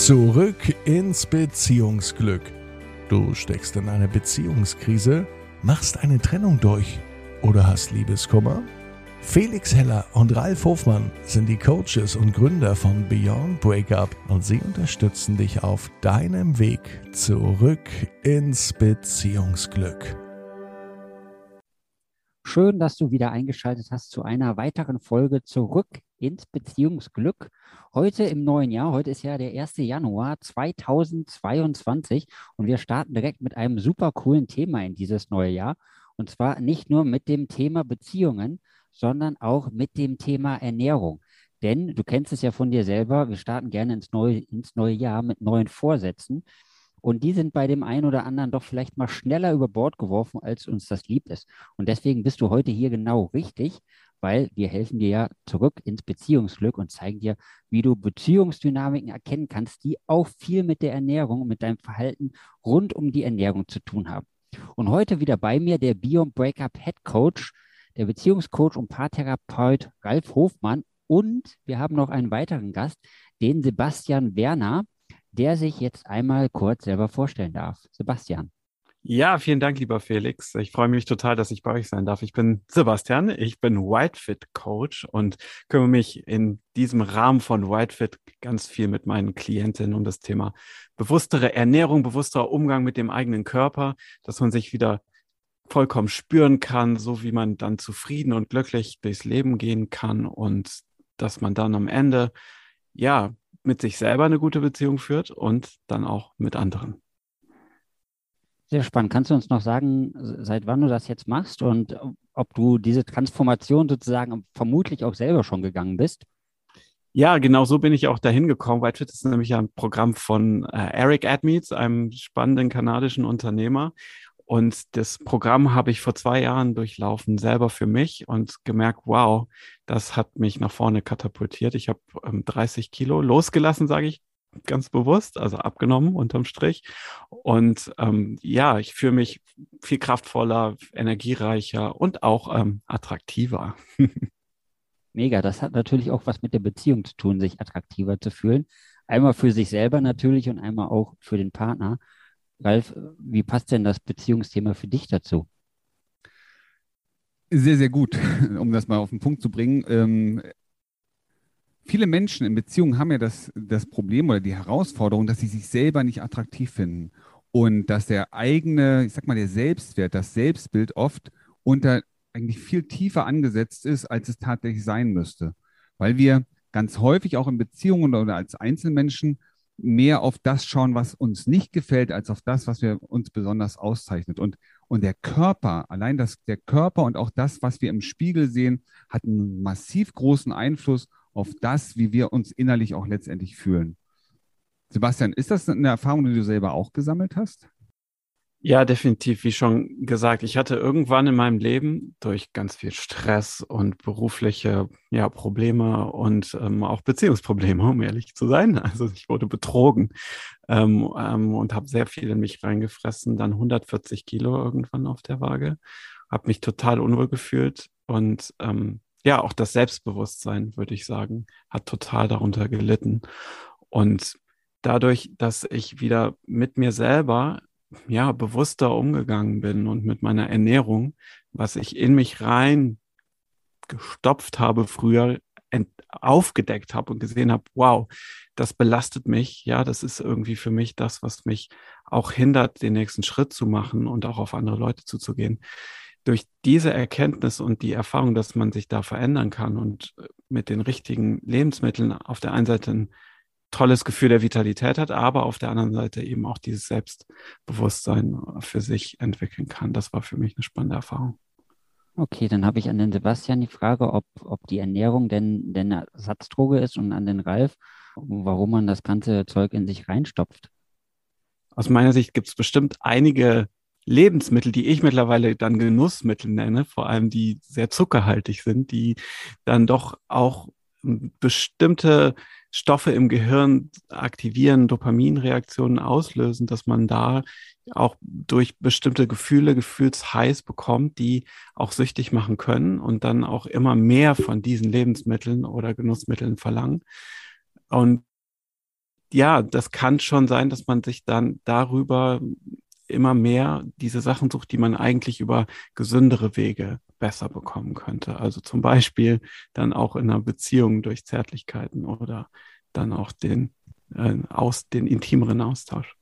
Zurück ins Beziehungsglück. Du steckst in eine Beziehungskrise, machst eine Trennung durch oder hast Liebeskummer? Felix Heller und Ralf Hofmann sind die Coaches und Gründer von Beyond Breakup und sie unterstützen dich auf deinem Weg zurück ins Beziehungsglück. Schön, dass du wieder eingeschaltet hast zu einer weiteren Folge zurück ins Beziehungsglück. Heute im neuen Jahr, heute ist ja der 1. Januar 2022 und wir starten direkt mit einem super coolen Thema in dieses neue Jahr. Und zwar nicht nur mit dem Thema Beziehungen, sondern auch mit dem Thema Ernährung. Denn du kennst es ja von dir selber, wir starten gerne ins neue, ins neue Jahr mit neuen Vorsätzen. Und die sind bei dem einen oder anderen doch vielleicht mal schneller über Bord geworfen, als uns das lieb ist. Und deswegen bist du heute hier genau richtig, weil wir helfen dir ja zurück ins Beziehungsglück und zeigen dir, wie du Beziehungsdynamiken erkennen kannst, die auch viel mit der Ernährung und mit deinem Verhalten rund um die Ernährung zu tun haben. Und heute wieder bei mir der Beyond Breakup Head Coach, der Beziehungscoach und Paartherapeut Ralf Hofmann. Und wir haben noch einen weiteren Gast, den Sebastian Werner der sich jetzt einmal kurz selber vorstellen darf. Sebastian. Ja, vielen Dank, lieber Felix. Ich freue mich total, dass ich bei euch sein darf. Ich bin Sebastian, ich bin Whitefit Coach und kümmere mich in diesem Rahmen von Whitefit ganz viel mit meinen Klientinnen um das Thema bewusstere Ernährung, bewussterer Umgang mit dem eigenen Körper, dass man sich wieder vollkommen spüren kann, so wie man dann zufrieden und glücklich durchs Leben gehen kann und dass man dann am Ende ja mit sich selber eine gute Beziehung führt und dann auch mit anderen. Sehr spannend. Kannst du uns noch sagen, seit wann du das jetzt machst und ob du diese Transformation sozusagen vermutlich auch selber schon gegangen bist? Ja, genau so bin ich auch dahin gekommen. Whitefit ist nämlich ein Programm von äh, Eric Admeets, einem spannenden kanadischen Unternehmer. Und das Programm habe ich vor zwei Jahren durchlaufen, selber für mich und gemerkt, wow, das hat mich nach vorne katapultiert. Ich habe ähm, 30 Kilo losgelassen, sage ich ganz bewusst, also abgenommen unterm Strich. Und ähm, ja, ich fühle mich viel kraftvoller, energiereicher und auch ähm, attraktiver. Mega, das hat natürlich auch was mit der Beziehung zu tun, sich attraktiver zu fühlen. Einmal für sich selber natürlich und einmal auch für den Partner. Ralf, wie passt denn das Beziehungsthema für dich dazu? Sehr, sehr gut, um das mal auf den Punkt zu bringen. Ähm, viele Menschen in Beziehungen haben ja das, das Problem oder die Herausforderung, dass sie sich selber nicht attraktiv finden und dass der eigene, ich sag mal, der Selbstwert, das Selbstbild oft unter eigentlich viel tiefer angesetzt ist, als es tatsächlich sein müsste. Weil wir ganz häufig auch in Beziehungen oder als Einzelmenschen mehr auf das schauen, was uns nicht gefällt, als auf das, was wir uns besonders auszeichnet. Und, und der Körper, allein das, der Körper und auch das, was wir im Spiegel sehen, hat einen massiv großen Einfluss auf das, wie wir uns innerlich auch letztendlich fühlen. Sebastian, ist das eine Erfahrung, die du selber auch gesammelt hast? Ja, definitiv. Wie schon gesagt, ich hatte irgendwann in meinem Leben durch ganz viel Stress und berufliche ja, Probleme und ähm, auch Beziehungsprobleme, um ehrlich zu sein. Also ich wurde betrogen ähm, ähm, und habe sehr viel in mich reingefressen. Dann 140 Kilo irgendwann auf der Waage. Habe mich total unwohl gefühlt und ähm, ja, auch das Selbstbewusstsein, würde ich sagen, hat total darunter gelitten. Und dadurch, dass ich wieder mit mir selber ja, bewusster umgegangen bin und mit meiner Ernährung, was ich in mich rein gestopft habe früher, aufgedeckt habe und gesehen habe, wow, das belastet mich. Ja, das ist irgendwie für mich das, was mich auch hindert, den nächsten Schritt zu machen und auch auf andere Leute zuzugehen. Durch diese Erkenntnis und die Erfahrung, dass man sich da verändern kann und mit den richtigen Lebensmitteln auf der einen Seite ein tolles Gefühl der Vitalität hat, aber auf der anderen Seite eben auch dieses Selbstbewusstsein für sich entwickeln kann. Das war für mich eine spannende Erfahrung. Okay, dann habe ich an den Sebastian die Frage, ob, ob die Ernährung denn, denn eine Ersatzdroge ist und an den Ralf, warum man das ganze Zeug in sich reinstopft. Aus meiner Sicht gibt es bestimmt einige Lebensmittel, die ich mittlerweile dann Genussmittel nenne, vor allem die sehr zuckerhaltig sind, die dann doch auch bestimmte Stoffe im Gehirn aktivieren, Dopaminreaktionen auslösen, dass man da auch durch bestimmte Gefühle Gefühlsheiß bekommt, die auch süchtig machen können und dann auch immer mehr von diesen Lebensmitteln oder Genussmitteln verlangen. Und ja, das kann schon sein, dass man sich dann darüber immer mehr diese Sachen sucht, die man eigentlich über gesündere Wege besser bekommen könnte. Also zum Beispiel dann auch in einer Beziehung durch Zärtlichkeiten oder dann auch den, äh, aus, den intimeren Austausch.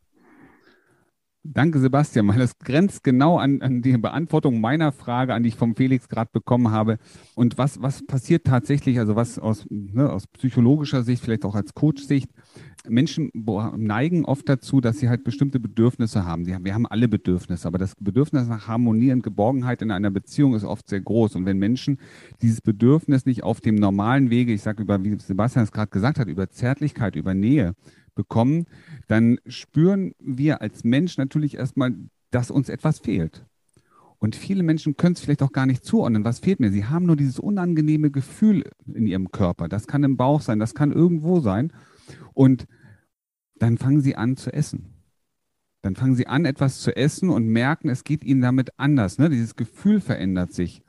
Danke, Sebastian, das grenzt genau an, an die Beantwortung meiner Frage, an die ich vom Felix gerade bekommen habe. Und was, was passiert tatsächlich, also was aus, ne, aus psychologischer Sicht, vielleicht auch als Coach-Sicht, Menschen neigen oft dazu, dass sie halt bestimmte Bedürfnisse haben. Wir haben alle Bedürfnisse, aber das Bedürfnis nach Harmonie und Geborgenheit in einer Beziehung ist oft sehr groß. Und wenn Menschen dieses Bedürfnis nicht auf dem normalen Wege, ich sage über, wie Sebastian es gerade gesagt hat, über Zärtlichkeit, über Nähe bekommen, dann spüren wir als Mensch natürlich erstmal, dass uns etwas fehlt. Und viele Menschen können es vielleicht auch gar nicht zuordnen. Was fehlt mir? Sie haben nur dieses unangenehme Gefühl in ihrem Körper. Das kann im Bauch sein, das kann irgendwo sein. Und dann fangen sie an zu essen. Dann fangen sie an, etwas zu essen und merken, es geht ihnen damit anders. Ne? Dieses Gefühl verändert sich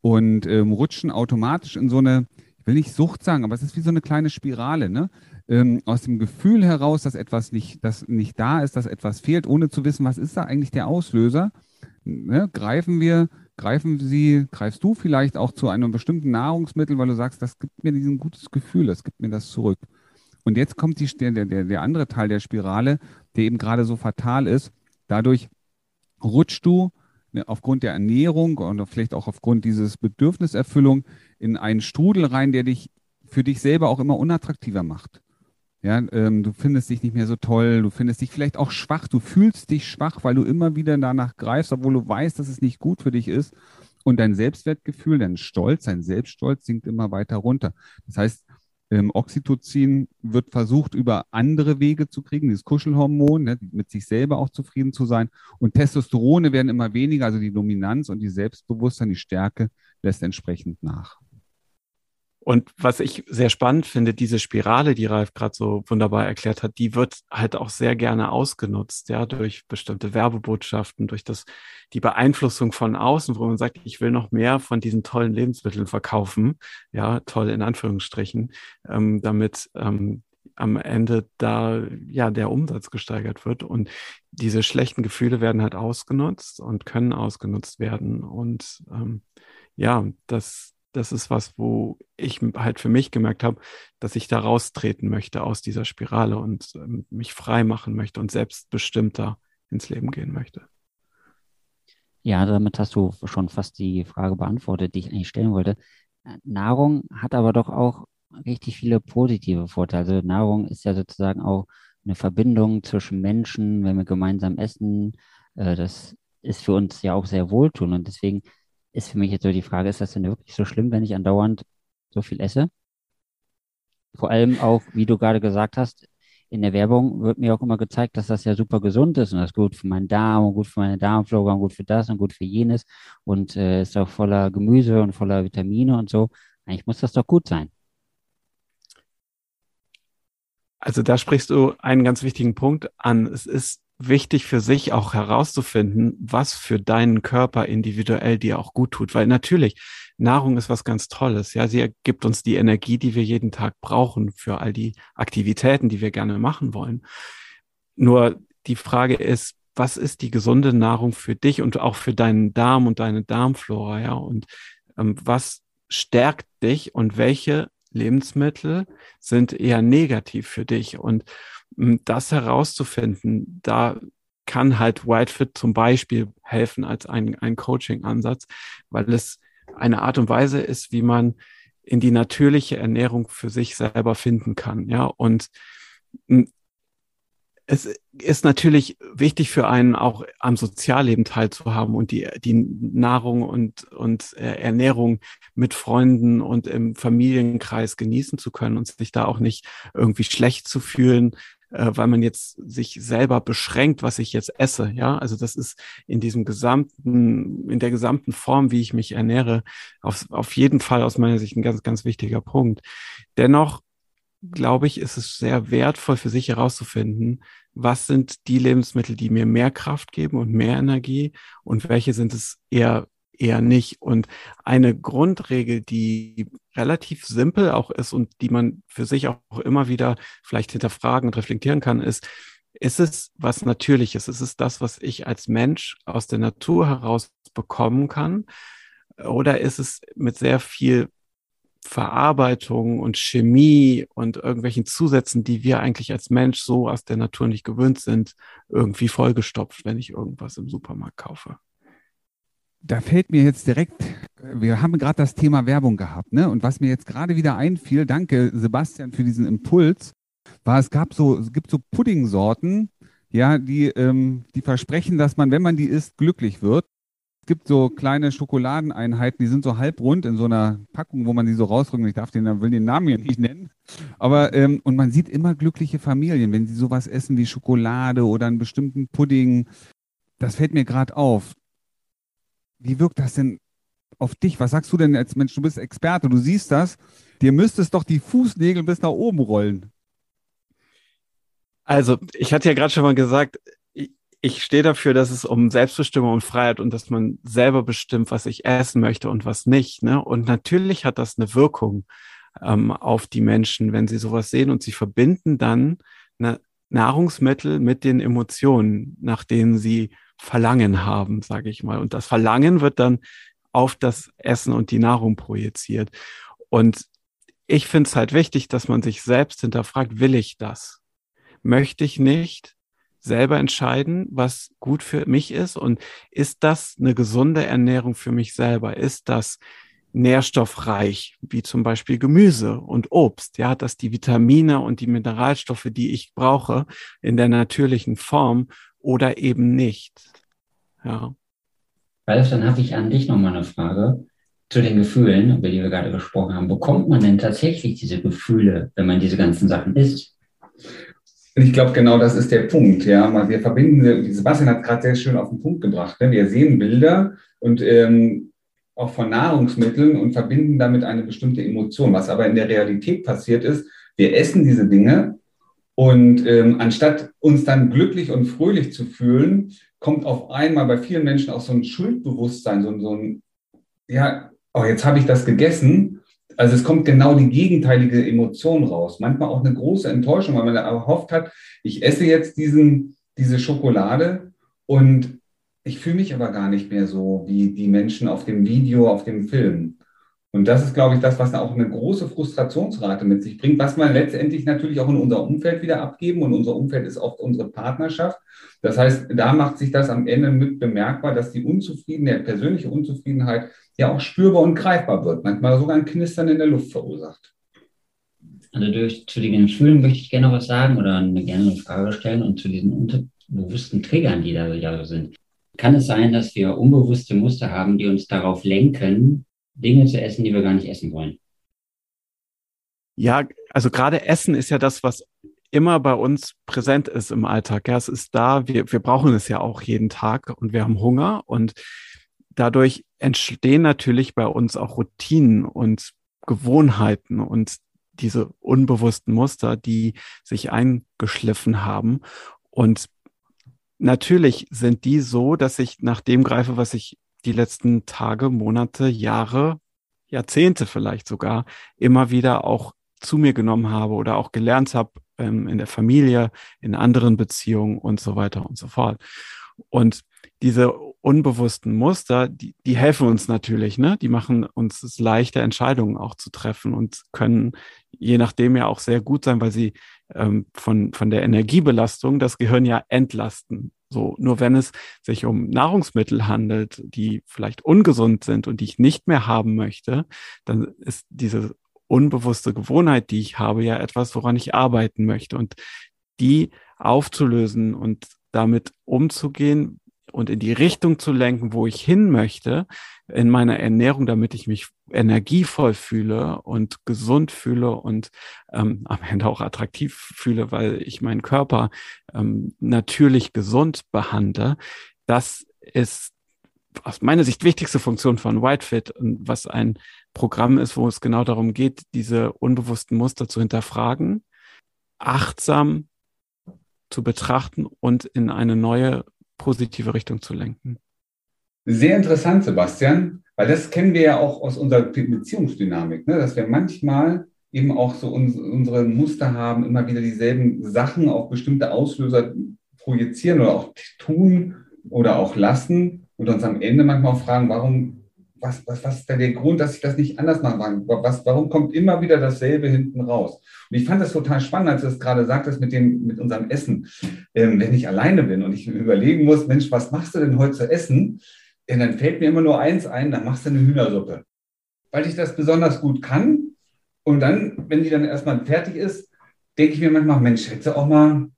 und ähm, rutschen automatisch in so eine, ich will nicht Sucht sagen, aber es ist wie so eine kleine Spirale. Ne? Ähm, aus dem Gefühl heraus, dass etwas nicht, dass nicht da ist, dass etwas fehlt, ohne zu wissen, was ist da eigentlich der Auslöser, ne, greifen wir, greifen Sie, greifst du vielleicht auch zu einem bestimmten Nahrungsmittel, weil du sagst, das gibt mir diesen gutes Gefühl, das gibt mir das zurück. Und jetzt kommt die, der, der, der andere Teil der Spirale, der eben gerade so fatal ist. Dadurch rutschst du ne, aufgrund der Ernährung und vielleicht auch aufgrund dieses Bedürfniserfüllung in einen Strudel rein, der dich für dich selber auch immer unattraktiver macht. Ja, ähm, du findest dich nicht mehr so toll, du findest dich vielleicht auch schwach, du fühlst dich schwach, weil du immer wieder danach greifst, obwohl du weißt, dass es nicht gut für dich ist. Und dein Selbstwertgefühl, dein Stolz, dein Selbststolz sinkt immer weiter runter. Das heißt, ähm, Oxytocin wird versucht, über andere Wege zu kriegen, dieses Kuschelhormon, ne, mit sich selber auch zufrieden zu sein. Und Testosterone werden immer weniger, also die Dominanz und die Selbstbewusstsein, die Stärke lässt entsprechend nach. Und was ich sehr spannend finde, diese Spirale, die Ralf gerade so wunderbar erklärt hat, die wird halt auch sehr gerne ausgenutzt, ja, durch bestimmte Werbebotschaften, durch das, die Beeinflussung von außen, wo man sagt, ich will noch mehr von diesen tollen Lebensmitteln verkaufen, ja, toll in Anführungsstrichen, ähm, damit ähm, am Ende da ja der Umsatz gesteigert wird. Und diese schlechten Gefühle werden halt ausgenutzt und können ausgenutzt werden. Und ähm, ja, das das ist was, wo ich halt für mich gemerkt habe, dass ich da raustreten möchte aus dieser Spirale und ähm, mich frei machen möchte und selbstbestimmter ins Leben gehen möchte. Ja, damit hast du schon fast die Frage beantwortet, die ich eigentlich stellen wollte. Äh, Nahrung hat aber doch auch richtig viele positive Vorteile. Also Nahrung ist ja sozusagen auch eine Verbindung zwischen Menschen, wenn wir gemeinsam essen. Äh, das ist für uns ja auch sehr wohltuend und deswegen ist für mich jetzt so die Frage, ist das denn wirklich so schlimm, wenn ich andauernd so viel esse? Vor allem auch, wie du gerade gesagt hast, in der Werbung wird mir auch immer gezeigt, dass das ja super gesund ist und das ist gut für meinen Darm und gut für meine Darmflora und gut für das und gut für jenes und äh, ist auch voller Gemüse und voller Vitamine und so. Eigentlich muss das doch gut sein. Also da sprichst du einen ganz wichtigen Punkt an. Es ist wichtig für sich auch herauszufinden, was für deinen Körper individuell dir auch gut tut. Weil natürlich, Nahrung ist was ganz Tolles. Ja, sie gibt uns die Energie, die wir jeden Tag brauchen für all die Aktivitäten, die wir gerne machen wollen. Nur die Frage ist, was ist die gesunde Nahrung für dich und auch für deinen Darm und deine Darmflora? Ja, und ähm, was stärkt dich und welche Lebensmittel sind eher negativ für dich? Und das herauszufinden, da kann halt Whitefit zum Beispiel helfen als ein, ein Coaching-Ansatz, weil es eine Art und Weise ist, wie man in die natürliche Ernährung für sich selber finden kann. Ja, und es ist natürlich wichtig für einen auch am Sozialleben teilzuhaben und die, die Nahrung und, und äh, Ernährung mit Freunden und im Familienkreis genießen zu können und sich da auch nicht irgendwie schlecht zu fühlen, äh, weil man jetzt sich selber beschränkt, was ich jetzt esse. Ja, also das ist in diesem gesamten, in der gesamten Form, wie ich mich ernähre, auf, auf jeden Fall aus meiner Sicht ein ganz, ganz wichtiger Punkt. Dennoch glaube ich, ist es sehr wertvoll für sich herauszufinden, was sind die Lebensmittel, die mir mehr Kraft geben und mehr Energie und welche sind es eher eher nicht. Und eine Grundregel, die relativ simpel auch ist und die man für sich auch immer wieder vielleicht hinterfragen und reflektieren kann, ist, ist es was Natürliches? Ist es das, was ich als Mensch aus der Natur heraus bekommen kann? Oder ist es mit sehr viel Verarbeitung und Chemie und irgendwelchen Zusätzen, die wir eigentlich als Mensch so aus der Natur nicht gewöhnt sind, irgendwie vollgestopft, wenn ich irgendwas im Supermarkt kaufe? Da fällt mir jetzt direkt, wir haben gerade das Thema Werbung gehabt, ne? Und was mir jetzt gerade wieder einfiel, danke Sebastian für diesen Impuls, war, es gab so, es gibt so Puddingsorten, ja, die, ähm, die versprechen, dass man, wenn man die isst, glücklich wird. Es gibt so kleine Schokoladeneinheiten, die sind so halbrund in so einer Packung, wo man die so rausrücken. Ich darf den, will den Namen hier nicht nennen. Aber, ähm, und man sieht immer glückliche Familien, wenn sie sowas essen wie Schokolade oder einen bestimmten Pudding. Das fällt mir gerade auf. Wie wirkt das denn auf dich? Was sagst du denn als Mensch? Du bist Experte, du siehst das. Dir müsstest doch die Fußnägel bis nach oben rollen. Also, ich hatte ja gerade schon mal gesagt, ich stehe dafür, dass es um Selbstbestimmung und Freiheit und dass man selber bestimmt, was ich essen möchte und was nicht. Ne? Und natürlich hat das eine Wirkung ähm, auf die Menschen, wenn sie sowas sehen und sie verbinden dann Nahrungsmittel mit den Emotionen, nach denen sie Verlangen haben, sage ich mal. Und das Verlangen wird dann auf das Essen und die Nahrung projiziert. Und ich finde es halt wichtig, dass man sich selbst hinterfragt, will ich das? Möchte ich nicht selber entscheiden, was gut für mich ist? Und ist das eine gesunde Ernährung für mich selber? Ist das nährstoffreich, wie zum Beispiel Gemüse und Obst? Ja, dass die Vitamine und die Mineralstoffe, die ich brauche, in der natürlichen Form oder eben nicht? Ja. Ralf, dann habe ich an dich nochmal eine Frage zu den Gefühlen, über die wir gerade gesprochen haben. Bekommt man denn tatsächlich diese Gefühle, wenn man diese ganzen Sachen isst? Ich glaube, genau das ist der Punkt. Ja, wir verbinden, Sebastian hat gerade sehr schön auf den Punkt gebracht. Ne? Wir sehen Bilder und ähm, auch von Nahrungsmitteln und verbinden damit eine bestimmte Emotion. Was aber in der Realität passiert ist, wir essen diese Dinge und ähm, anstatt uns dann glücklich und fröhlich zu fühlen, kommt auf einmal bei vielen Menschen auch so ein Schuldbewusstsein, so, so ein, ja, oh, jetzt habe ich das gegessen. Also es kommt genau die gegenteilige Emotion raus. Manchmal auch eine große Enttäuschung, weil man erhofft hat, ich esse jetzt diesen, diese Schokolade und ich fühle mich aber gar nicht mehr so wie die Menschen auf dem Video, auf dem Film. Und das ist, glaube ich, das, was auch eine große Frustrationsrate mit sich bringt, was man letztendlich natürlich auch in unser Umfeld wieder abgeben. Und unser Umfeld ist oft unsere Partnerschaft. Das heißt, da macht sich das am Ende mit bemerkbar, dass die Unzufriedenheit, persönliche Unzufriedenheit ja auch spürbar und greifbar wird, manchmal sogar ein Knistern in der Luft verursacht. Also durch, zu den Gefühlen möchte ich gerne noch was sagen oder eine, gerne eine Frage stellen und zu diesen unterbewussten Triggern, die da ja sind. Kann es sein, dass wir unbewusste Muster haben, die uns darauf lenken, Dinge zu essen, die wir gar nicht essen wollen. Ja, also gerade Essen ist ja das, was immer bei uns präsent ist im Alltag. Ja, es ist da, wir, wir brauchen es ja auch jeden Tag und wir haben Hunger und dadurch entstehen natürlich bei uns auch Routinen und Gewohnheiten und diese unbewussten Muster, die sich eingeschliffen haben. Und natürlich sind die so, dass ich nach dem greife, was ich die letzten Tage, Monate, Jahre, Jahrzehnte vielleicht sogar immer wieder auch zu mir genommen habe oder auch gelernt habe ähm, in der Familie, in anderen Beziehungen und so weiter und so fort. Und diese unbewussten Muster, die, die helfen uns natürlich, ne? Die machen uns es leichter, Entscheidungen auch zu treffen und können je nachdem ja auch sehr gut sein, weil sie ähm, von, von der Energiebelastung das Gehirn ja entlasten. So, nur wenn es sich um Nahrungsmittel handelt, die vielleicht ungesund sind und die ich nicht mehr haben möchte, dann ist diese unbewusste Gewohnheit, die ich habe, ja etwas, woran ich arbeiten möchte. Und die aufzulösen und damit umzugehen, und in die Richtung zu lenken, wo ich hin möchte in meiner Ernährung, damit ich mich energievoll fühle und gesund fühle und ähm, am Ende auch attraktiv fühle, weil ich meinen Körper ähm, natürlich gesund behandle. Das ist aus meiner Sicht wichtigste Funktion von Whitefit und was ein Programm ist, wo es genau darum geht, diese unbewussten Muster zu hinterfragen, achtsam zu betrachten und in eine neue positive Richtung zu lenken. Sehr interessant, Sebastian, weil das kennen wir ja auch aus unserer Beziehungsdynamik, ne? dass wir manchmal eben auch so uns, unsere Muster haben, immer wieder dieselben Sachen auf bestimmte Auslöser projizieren oder auch tun oder auch lassen und uns am Ende manchmal auch fragen, warum, was, was, was ist da der Grund, dass ich das nicht anders machen kann? Was, warum kommt immer wieder dasselbe hinten raus? Und ich fand das total spannend, als du das gerade sagtest mit, dem, mit unserem Essen. Ähm, wenn ich alleine bin und ich überlegen muss, Mensch, was machst du denn heute zu essen? Ja, dann fällt mir immer nur eins ein, dann machst du eine Hühnersuppe. Weil ich das besonders gut kann. Und dann, wenn die dann erstmal fertig ist, denke ich mir manchmal, Mensch, hätte du auch mal,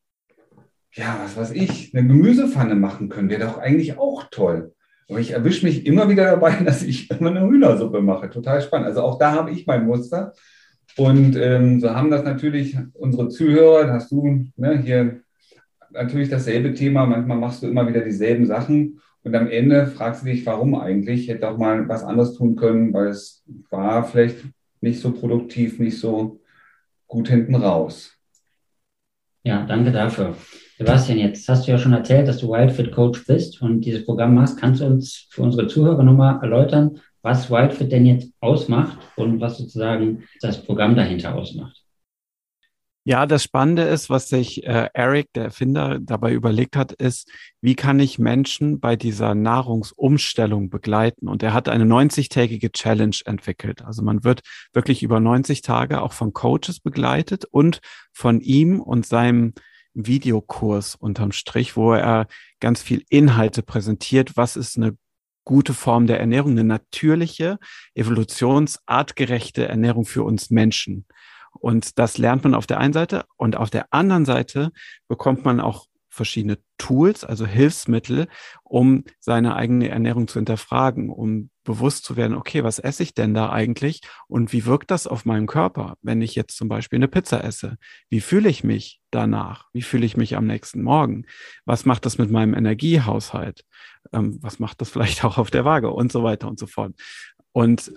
ja, was weiß ich, eine Gemüsepfanne machen können, wäre doch eigentlich auch toll. Aber ich erwische mich immer wieder dabei, dass ich immer eine Hühnersuppe mache. Total spannend. Also auch da habe ich mein Muster. Und ähm, so haben das natürlich unsere Zuhörer, hast du ne, hier natürlich dasselbe Thema. Manchmal machst du immer wieder dieselben Sachen. Und am Ende fragst du dich, warum eigentlich? Ich hätte auch mal was anderes tun können, weil es war vielleicht nicht so produktiv, nicht so gut hinten raus. Ja, danke dafür. Sebastian, jetzt hast du ja schon erzählt, dass du Wildfit Coach bist und dieses Programm machst. Kannst du uns für unsere Zuhörer nochmal erläutern, was Wildfit denn jetzt ausmacht und was sozusagen das Programm dahinter ausmacht? Ja, das Spannende ist, was sich äh, Eric, der Erfinder, dabei überlegt hat, ist, wie kann ich Menschen bei dieser Nahrungsumstellung begleiten? Und er hat eine 90-tägige Challenge entwickelt. Also man wird wirklich über 90 Tage auch von Coaches begleitet und von ihm und seinem Videokurs unterm Strich, wo er ganz viel Inhalte präsentiert. Was ist eine gute Form der Ernährung, eine natürliche, evolutionsartgerechte Ernährung für uns Menschen? Und das lernt man auf der einen Seite und auf der anderen Seite bekommt man auch verschiedene Tools, also Hilfsmittel, um seine eigene Ernährung zu hinterfragen, um bewusst zu werden, okay, was esse ich denn da eigentlich und wie wirkt das auf meinen Körper, wenn ich jetzt zum Beispiel eine Pizza esse? Wie fühle ich mich danach? Wie fühle ich mich am nächsten Morgen? Was macht das mit meinem Energiehaushalt? Ähm, was macht das vielleicht auch auf der Waage und so weiter und so fort? Und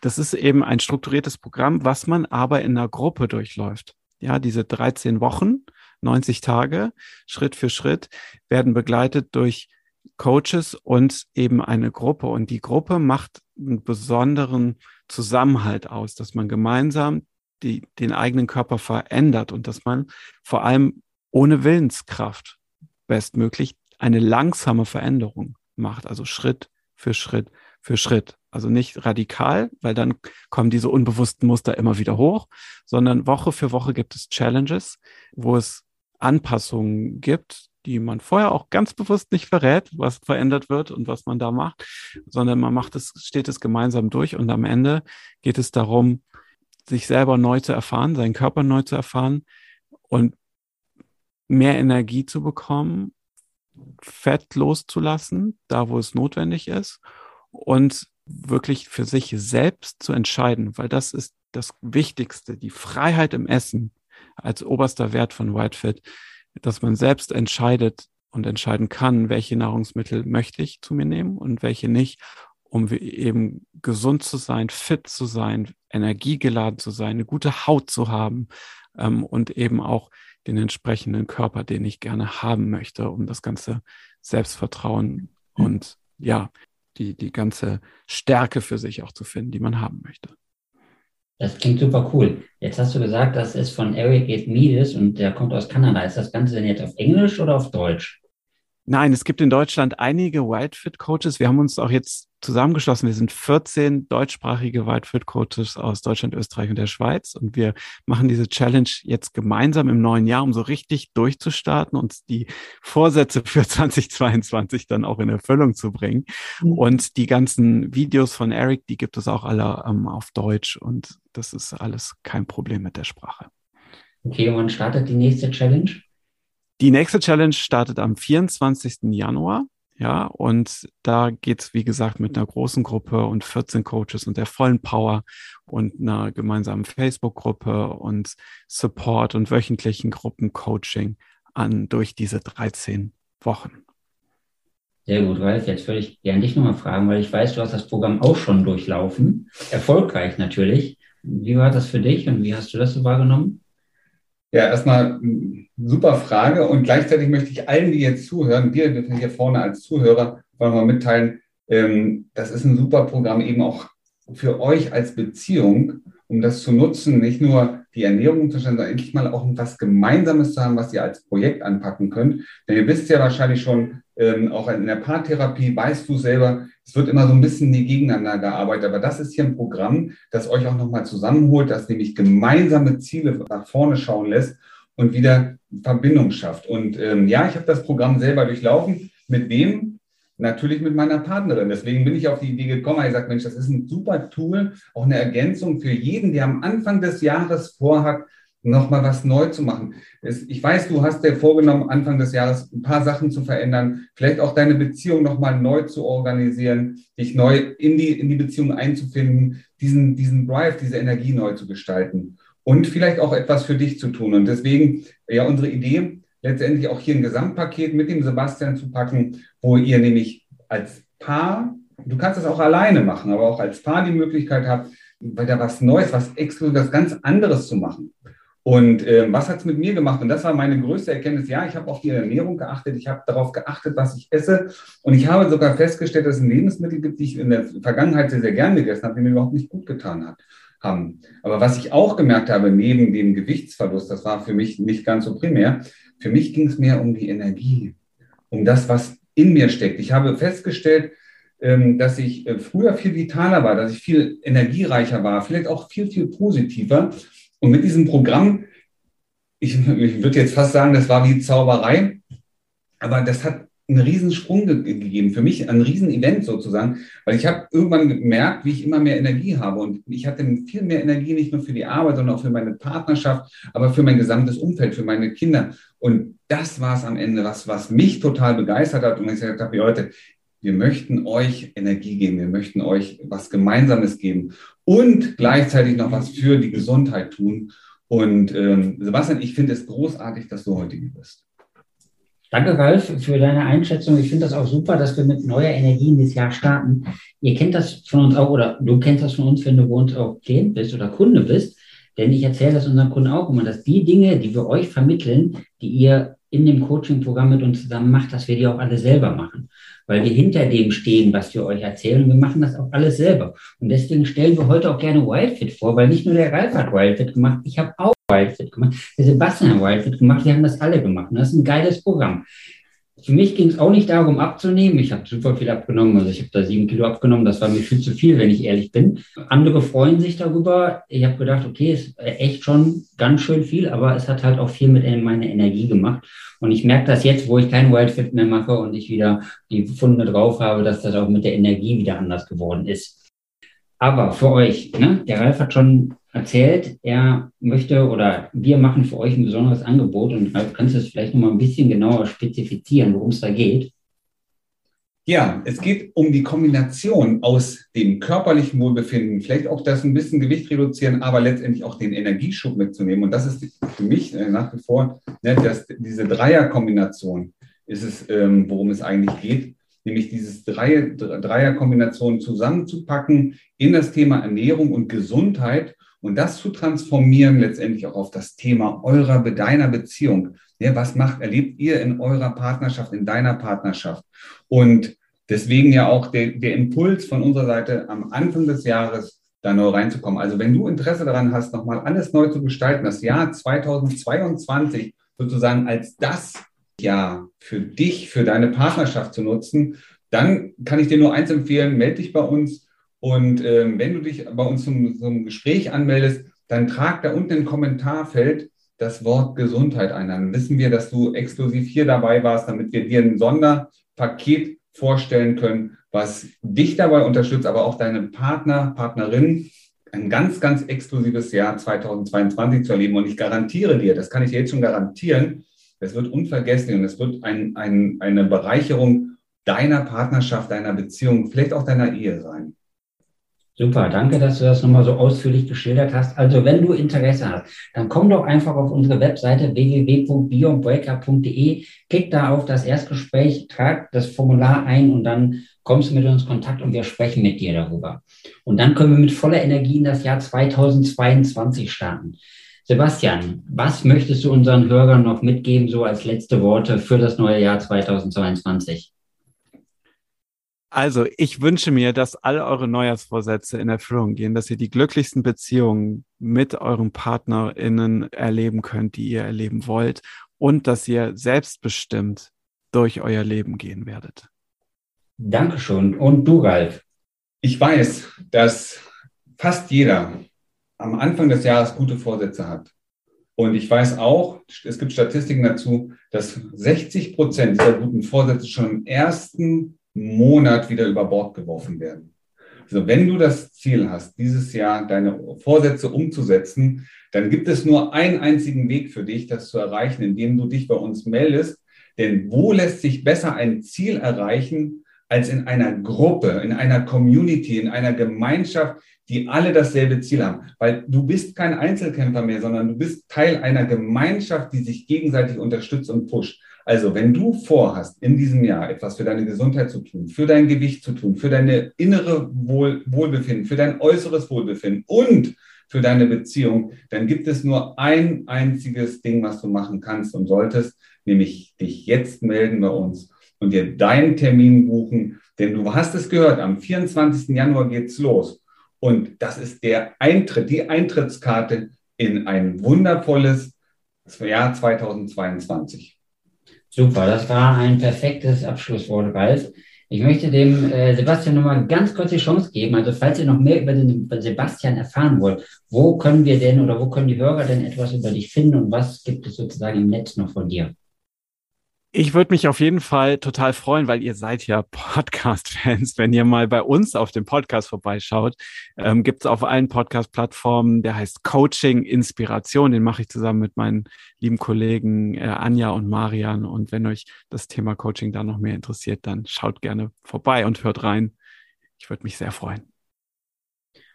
das ist eben ein strukturiertes Programm, was man aber in einer Gruppe durchläuft. Ja, diese 13 Wochen, 90 Tage, Schritt für Schritt, werden begleitet durch Coaches und eben eine Gruppe. Und die Gruppe macht einen besonderen Zusammenhalt aus, dass man gemeinsam die, den eigenen Körper verändert und dass man vor allem ohne Willenskraft bestmöglich eine langsame Veränderung macht, also Schritt für Schritt für Schritt. Also nicht radikal, weil dann kommen diese unbewussten Muster immer wieder hoch, sondern Woche für Woche gibt es Challenges, wo es Anpassungen gibt, die man vorher auch ganz bewusst nicht verrät, was verändert wird und was man da macht, sondern man macht es, steht es gemeinsam durch und am Ende geht es darum, sich selber neu zu erfahren, seinen Körper neu zu erfahren und mehr Energie zu bekommen, Fett loszulassen, da wo es notwendig ist und wirklich für sich selbst zu entscheiden, weil das ist das Wichtigste, die Freiheit im Essen als oberster Wert von Whitefit, dass man selbst entscheidet und entscheiden kann, welche Nahrungsmittel möchte ich zu mir nehmen und welche nicht, um eben gesund zu sein, fit zu sein, energiegeladen zu sein, eine gute Haut zu haben ähm, und eben auch den entsprechenden Körper, den ich gerne haben möchte, um das ganze Selbstvertrauen mhm. und ja, die, die ganze Stärke für sich auch zu finden, die man haben möchte. Das klingt super cool. Jetzt hast du gesagt, das ist von Eric Edmides und der kommt aus Kanada. Ist das Ganze denn jetzt auf Englisch oder auf Deutsch? Nein, es gibt in Deutschland einige Wildfit-Coaches. Wir haben uns auch jetzt zusammengeschlossen. Wir sind 14 deutschsprachige Wildfit-Coaches aus Deutschland, Österreich und der Schweiz. Und wir machen diese Challenge jetzt gemeinsam im neuen Jahr, um so richtig durchzustarten und die Vorsätze für 2022 dann auch in Erfüllung zu bringen. Mhm. Und die ganzen Videos von Eric, die gibt es auch alle ähm, auf Deutsch. Und das ist alles kein Problem mit der Sprache. Okay, und wann startet die nächste Challenge? Die nächste Challenge startet am 24. Januar. Ja, und da geht's wie gesagt, mit einer großen Gruppe und 14 Coaches und der vollen Power und einer gemeinsamen Facebook-Gruppe und Support und wöchentlichen Gruppencoaching an durch diese 13 Wochen. Sehr gut, Ralf. Jetzt würde ich gerne dich nochmal fragen, weil ich weiß, du hast das Programm auch schon durchlaufen. Erfolgreich natürlich. Wie war das für dich und wie hast du das so wahrgenommen? Ja, erstmal super Frage. Und gleichzeitig möchte ich allen, die jetzt zuhören, wir hier vorne als Zuhörer, wollen wir mitteilen, ähm, das ist ein super Programm eben auch für euch als Beziehung, um das zu nutzen, nicht nur die Ernährung zu stellen, sondern endlich mal auch etwas Gemeinsames zu haben, was ihr als Projekt anpacken könnt. Denn ihr wisst ja wahrscheinlich schon, ähm, auch in der Paartherapie weißt du selber, es wird immer so ein bisschen gegeneinander gearbeitet. Aber das ist hier ein Programm, das euch auch nochmal zusammenholt, das nämlich gemeinsame Ziele nach vorne schauen lässt und wieder Verbindung schafft. Und ähm, ja, ich habe das Programm selber durchlaufen. Mit wem? Natürlich mit meiner Partnerin. Deswegen bin ich auf die Idee gekommen, ich gesagt, Mensch, das ist ein super Tool, auch eine Ergänzung für jeden, der am Anfang des Jahres vorhat, nochmal was neu zu machen. Ich weiß, du hast dir vorgenommen, Anfang des Jahres ein paar Sachen zu verändern, vielleicht auch deine Beziehung nochmal neu zu organisieren, dich neu in die, in die Beziehung einzufinden, diesen, diesen Drive, diese Energie neu zu gestalten und vielleicht auch etwas für dich zu tun. Und deswegen, ja, unsere Idee, letztendlich auch hier ein Gesamtpaket mit dem Sebastian zu packen, wo ihr nämlich als Paar, du kannst das auch alleine machen, aber auch als Paar die Möglichkeit habt, weiter was Neues, was exklusiv, was ganz anderes zu machen. Und äh, was hat es mit mir gemacht? Und das war meine größte Erkenntnis. Ja, ich habe auf die Ernährung geachtet, ich habe darauf geachtet, was ich esse. Und ich habe sogar festgestellt, dass es Lebensmittel gibt, die ich in der Vergangenheit sehr, sehr gern gegessen habe, die mir überhaupt nicht gut getan hat haben. Aber was ich auch gemerkt habe, neben dem Gewichtsverlust, das war für mich nicht ganz so primär, für mich ging es mehr um die Energie, um das, was in mir steckt. Ich habe festgestellt, ähm, dass ich äh, früher viel vitaler war, dass ich viel energiereicher war, vielleicht auch viel, viel positiver. Und mit diesem Programm, ich, ich würde jetzt fast sagen, das war wie Zauberei, aber das hat einen Riesensprung ge gegeben, für mich ein Riesenevent sozusagen, weil ich habe irgendwann gemerkt, wie ich immer mehr Energie habe und ich hatte viel mehr Energie nicht nur für die Arbeit, sondern auch für meine Partnerschaft, aber für mein gesamtes Umfeld, für meine Kinder. Und das war es am Ende, was, was mich total begeistert hat und ich gesagt habe, Leute, wir möchten euch Energie geben, wir möchten euch was Gemeinsames geben und gleichzeitig noch was für die Gesundheit tun. Und ähm, Sebastian, ich finde es großartig, dass du heute hier bist. Danke, Ralf, für deine Einschätzung. Ich finde das auch super, dass wir mit neuer Energie in das Jahr starten. Ihr kennt das von uns auch, oder du kennst das von uns, wenn du bei uns auch Klient bist oder Kunde bist. Denn ich erzähle das unseren Kunden auch immer, dass die Dinge, die wir euch vermitteln, die ihr in dem Coaching-Programm mit uns zusammen macht, dass wir die auch alle selber machen. Weil wir hinter dem stehen, was wir euch erzählen. Wir machen das auch alles selber. Und deswegen stellen wir heute auch gerne Wildfit vor, weil nicht nur der Ralf hat Wildfit gemacht, ich habe auch Wildfit gemacht. Der Sebastian hat Wildfit gemacht. Wir haben das alle gemacht. Und das ist ein geiles Programm. Für mich ging es auch nicht darum, abzunehmen. Ich habe super viel abgenommen. Also ich habe da sieben Kilo abgenommen. Das war mir viel zu viel, wenn ich ehrlich bin. Andere freuen sich darüber. Ich habe gedacht, okay, ist echt schon ganz schön viel, aber es hat halt auch viel mit meiner Energie gemacht. Und ich merke das jetzt, wo ich kein Wildfit mehr mache und ich wieder die Funde drauf habe, dass das auch mit der Energie wieder anders geworden ist. Aber für euch, ne, der Ralf hat schon erzählt, er möchte oder wir machen für euch ein besonderes Angebot und kannst du es vielleicht noch mal ein bisschen genauer spezifizieren, worum es da geht? Ja, es geht um die Kombination aus dem körperlichen Wohlbefinden, vielleicht auch das ein bisschen Gewicht reduzieren, aber letztendlich auch den Energieschub mitzunehmen. Und das ist für mich äh, nach wie vor ne, dass diese Dreierkombination ist es, ähm, worum es eigentlich geht nämlich dieses Dreier, Dreierkombination zusammenzupacken in das Thema Ernährung und Gesundheit und das zu transformieren letztendlich auch auf das Thema eurer, deiner Beziehung. Ja, was macht, erlebt ihr in eurer Partnerschaft, in deiner Partnerschaft? Und deswegen ja auch der, der Impuls von unserer Seite am Anfang des Jahres da neu reinzukommen. Also wenn du Interesse daran hast, nochmal alles neu zu gestalten, das Jahr 2022 sozusagen als das ja für dich, für deine Partnerschaft zu nutzen, dann kann ich dir nur eins empfehlen, melde dich bei uns und ähm, wenn du dich bei uns zum, zum Gespräch anmeldest, dann trag da unten im Kommentarfeld das Wort Gesundheit ein. Dann wissen wir, dass du exklusiv hier dabei warst, damit wir dir ein Sonderpaket vorstellen können, was dich dabei unterstützt, aber auch deine Partner, Partnerin, ein ganz, ganz exklusives Jahr 2022 zu erleben. Und ich garantiere dir, das kann ich jetzt schon garantieren, es wird unvergesslich und es wird ein, ein, eine Bereicherung deiner Partnerschaft, deiner Beziehung, vielleicht auch deiner Ehe sein. Super, danke, dass du das nochmal so ausführlich geschildert hast. Also wenn du Interesse hast, dann komm doch einfach auf unsere Webseite www.beyondbreaker.de, klick da auf das Erstgespräch, trag das Formular ein und dann kommst du mit uns in Kontakt und wir sprechen mit dir darüber. Und dann können wir mit voller Energie in das Jahr 2022 starten. Sebastian, was möchtest du unseren Hörern noch mitgeben, so als letzte Worte für das neue Jahr 2022? Also, ich wünsche mir, dass all eure Neujahrsvorsätze in Erfüllung gehen, dass ihr die glücklichsten Beziehungen mit euren PartnerInnen erleben könnt, die ihr erleben wollt und dass ihr selbstbestimmt durch euer Leben gehen werdet. Dankeschön. Und du, Ralf? Ich weiß, dass fast jeder am Anfang des Jahres gute Vorsätze hat. Und ich weiß auch, es gibt Statistiken dazu, dass 60 Prozent dieser guten Vorsätze schon im ersten Monat wieder über Bord geworfen werden. Also wenn du das Ziel hast, dieses Jahr deine Vorsätze umzusetzen, dann gibt es nur einen einzigen Weg für dich, das zu erreichen, indem du dich bei uns meldest. Denn wo lässt sich besser ein Ziel erreichen als in einer Gruppe, in einer Community, in einer Gemeinschaft, die alle dasselbe Ziel haben. Weil du bist kein Einzelkämpfer mehr, sondern du bist Teil einer Gemeinschaft, die sich gegenseitig unterstützt und pusht. Also wenn du vorhast, in diesem Jahr etwas für deine Gesundheit zu tun, für dein Gewicht zu tun, für deine innere Wohl Wohlbefinden, für dein äußeres Wohlbefinden und für deine Beziehung, dann gibt es nur ein einziges Ding, was du machen kannst und solltest, nämlich dich jetzt melden bei uns und dir deinen Termin buchen. Denn du hast es gehört, am 24. Januar geht's los. Und das ist der Eintritt, die Eintrittskarte in ein wundervolles Jahr 2022. Super, das war ein perfektes Abschlusswort, Ralf. Ich möchte dem äh, Sebastian nochmal ganz kurz die Chance geben. Also falls ihr noch mehr über den über Sebastian erfahren wollt, wo können wir denn oder wo können die Hörer denn etwas über dich finden und was gibt es sozusagen im Netz noch von dir? Ich würde mich auf jeden Fall total freuen, weil ihr seid ja Podcast-Fans. Wenn ihr mal bei uns auf dem Podcast vorbeischaut, ähm, gibt es auf allen Podcast-Plattformen, der heißt Coaching Inspiration. Den mache ich zusammen mit meinen lieben Kollegen äh, Anja und Marian. Und wenn euch das Thema Coaching da noch mehr interessiert, dann schaut gerne vorbei und hört rein. Ich würde mich sehr freuen.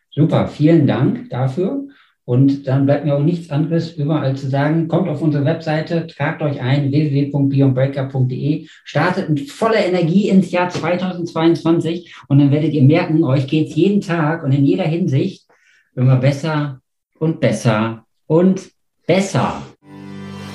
Super, vielen Dank dafür. Und dann bleibt mir auch nichts anderes überall zu sagen, kommt auf unsere Webseite, tragt euch ein, www.beyondbreaker.de, startet mit voller Energie ins Jahr 2022 und dann werdet ihr merken, euch geht es jeden Tag und in jeder Hinsicht immer besser und besser und besser.